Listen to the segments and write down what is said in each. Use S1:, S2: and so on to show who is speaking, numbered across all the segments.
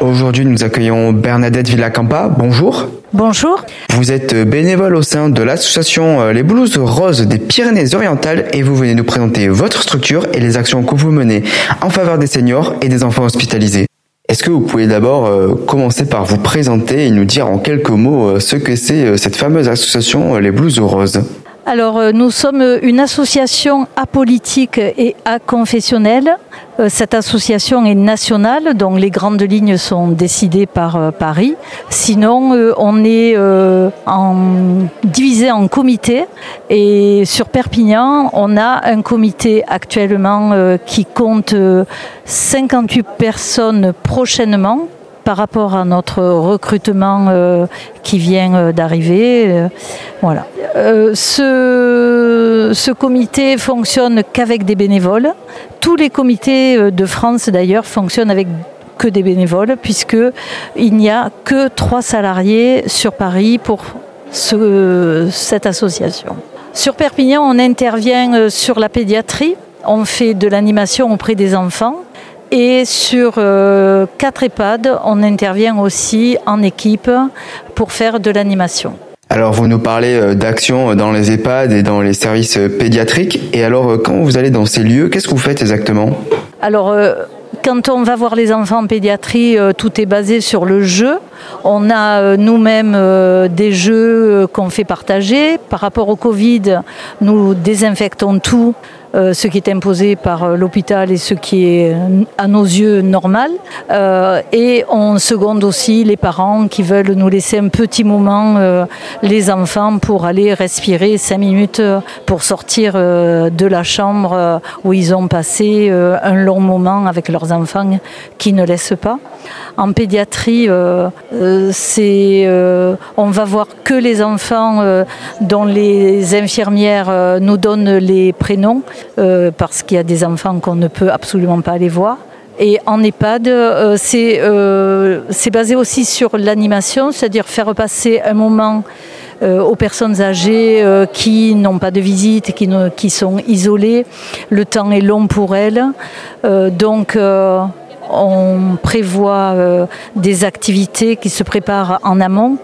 S1: Aujourd'hui, nous accueillons Bernadette Villacampa. Bonjour.
S2: Bonjour.
S1: Vous êtes bénévole au sein de l'association euh, Les Blouses Roses des Pyrénées-Orientales et vous venez nous présenter votre structure et les actions que vous menez en faveur des seniors et des enfants hospitalisés. Est-ce que vous pouvez d'abord euh, commencer par vous présenter et nous dire en quelques mots euh, ce que c'est cette fameuse association Les Blouses Roses?
S2: Alors, euh, nous sommes une association apolitique et aconfessionnelle. Euh, cette association est nationale, donc les grandes lignes sont décidées par euh, Paris. Sinon, on est en, divisé en comités. Et sur Perpignan, on a un comité actuellement qui compte 58 personnes prochainement par rapport à notre recrutement euh, qui vient euh, d'arriver. Euh, ce, comité fonctionne qu'avec des bénévoles. Tous les comités de France d'ailleurs fonctionnent avec que des bénévoles puisque il n'y a que trois salariés sur Paris pour ce, cette association. Sur Perpignan, on intervient sur la pédiatrie. On fait de l'animation auprès des enfants et sur euh, quatre EHPAD, on intervient aussi en équipe pour faire de l'animation.
S1: Alors vous nous parlez euh, d'actions dans les EHPAD et dans les services pédiatriques. Et alors quand vous allez dans ces lieux, qu'est-ce que vous faites exactement?
S2: Alors euh, quand on va voir les enfants en pédiatrie, tout est basé sur le jeu. On a nous-mêmes des jeux qu'on fait partager. Par rapport au Covid, nous désinfectons tout euh, ce qui est imposé par euh, l'hôpital et ce qui est à nos yeux normal. Euh, et on seconde aussi les parents qui veulent nous laisser un petit moment, les enfants, pour aller respirer cinq minutes pour sortir de la chambre où ils ont passé un long moment avec leurs enfants qui ne laissent pas. En pédiatrie, c'est, on va voir que les enfants dont les infirmières nous donnent les prénoms euh, parce qu'il y a des enfants qu'on ne peut absolument pas aller voir. Et en EHPAD, euh, euh, c'est basé aussi sur l'animation, c'est-à-dire faire passer un moment aux personnes âgées qui n'ont pas de visite, qui, qui sont isolées. Le temps est long pour elles. donc, on prévoit des activités qui se préparent en amont.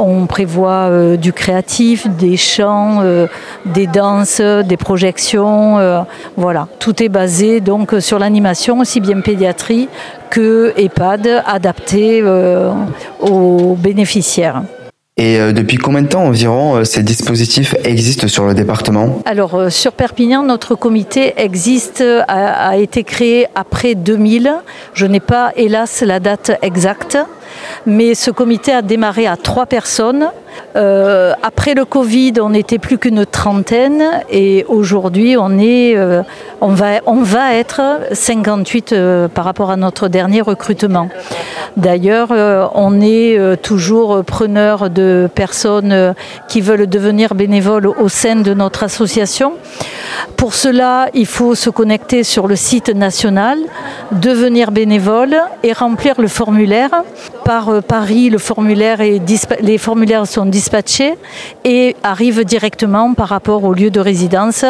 S2: On prévoit euh, du créatif, des chants, euh, des danses, des projections. Euh, voilà, tout est basé donc sur l'animation, aussi bien pédiatrie que EHPAD, adapté aux bénéficiaires.
S1: Et depuis combien de temps environ ces dispositifs existent sur le département?
S2: Alors sur Perpignan, notre comité existe, a, a été créé après 2000. Je n'ai pas hélas la date exacte mais ce comité a démarré à trois personnes. Euh, après le Covid, on n'était plus qu'une trentaine et aujourd'hui, on, est, euh, on, va, on va être 58 euh, par rapport à notre dernier recrutement. D'ailleurs, on est toujours preneur de personnes qui veulent devenir bénévoles au sein de notre association. Pour cela, il faut se connecter sur le site national, devenir bénévole et remplir le formulaire par euh, Paris, les formulaires sont dispatchés et arrivent directement par rapport au lieu de résidence,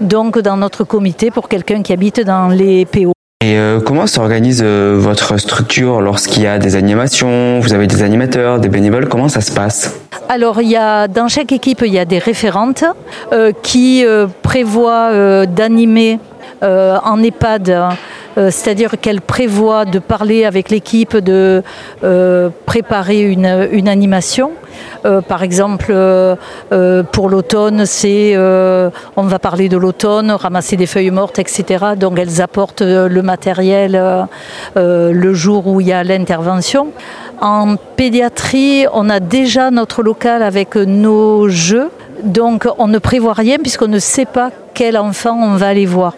S2: donc dans notre comité pour quelqu'un qui habite dans les PO.
S1: Et euh, comment s'organise euh, votre structure lorsqu'il y a des animations Vous avez des animateurs, des bénévoles Comment ça se passe?
S2: Alors, il y a, dans chaque équipe, il y a des référentes qui prévoient d'animer en EHPAD euh, c'est-à-dire qu'elle prévoit de parler avec l'équipe, de euh, préparer une, animation. Euh, par exemple, pour l'automne, c'est on va parler de l'automne, ramasser des feuilles mortes, etc. Donc elles apportent le matériel le jour où il y a l'intervention. En pédiatrie, on a déjà notre local avec nos jeux, donc on ne prévoit rien puisqu'on ne sait pas quel enfant on va aller voir.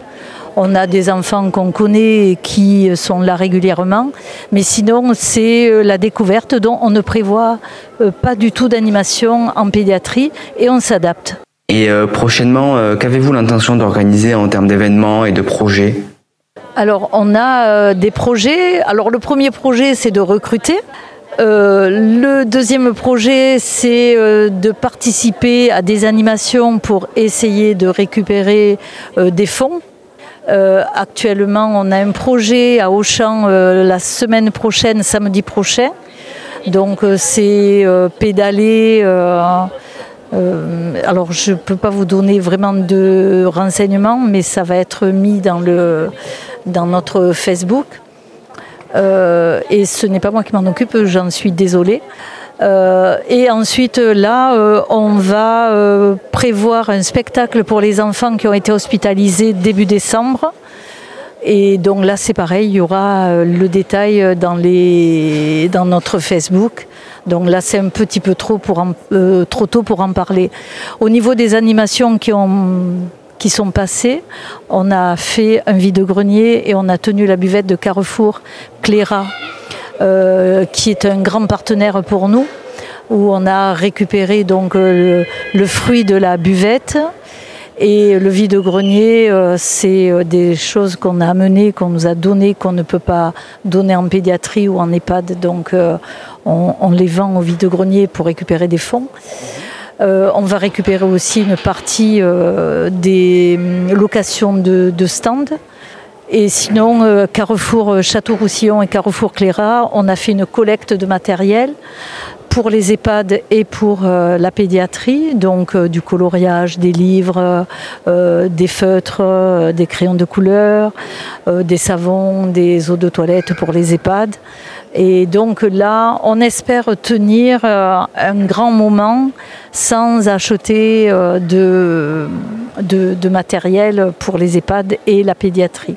S2: On a des enfants qu'on connaît et qui sont là régulièrement, mais sinon c'est euh, la découverte dont on ne prévoit euh, pas du tout d'animation en pédiatrie et on s'adapte.
S1: Et euh, prochainement, qu'avez-vous l'intention d'organiser en termes d'événements et de projets?
S2: Alors, on a des projets. Alors, le premier projet, c'est de recruter. le deuxième projet, c'est de participer à des animations pour essayer de récupérer des fonds euh, actuellement, on a un projet à Auchan euh, la semaine prochaine, samedi prochain. Donc euh, c'est pédaler. alors je ne peux pas vous donner vraiment de renseignements, mais ça va être mis dans, le, dans notre Facebook. et ce n'est pas moi qui m'en occupe, j'en suis désolée. Euh, et ensuite, là, euh, on va euh, prévoir un spectacle pour les enfants qui ont été hospitalisés début décembre. Et donc là, c'est pareil, il y aura le détail dans, notre Facebook. Donc là, c'est un petit peu trop, pour trop tôt pour en parler. Au niveau des animations qui ont qui sont passées. On a fait un vide-grenier et on a tenu la buvette de Carrefour Cléra qui est un grand partenaire pour nous, où on a récupéré donc euh, le, fruit de la buvette. Et le vide-grenier, euh, c'est des choses qu'on a amenées, qu'on nous a données, qu'on ne peut pas donner en pédiatrie ou en EHPAD. Donc on, les vend au vide-grenier pour récupérer des fonds. on va récupérer aussi une partie des locations de, de stands et sinon, euh, Carrefour euh, Château-Roussillon et Carrefour Cléra, on a fait une collecte de matériel pour les EHPAD et pour euh, la pédiatrie, donc du coloriage, des livres, des feutres, des crayons de couleur, des savons, des eaux de toilette pour les EHPAD. Et donc là, on espère tenir un grand moment sans acheter de, de matériel pour les EHPAD et la pédiatrie.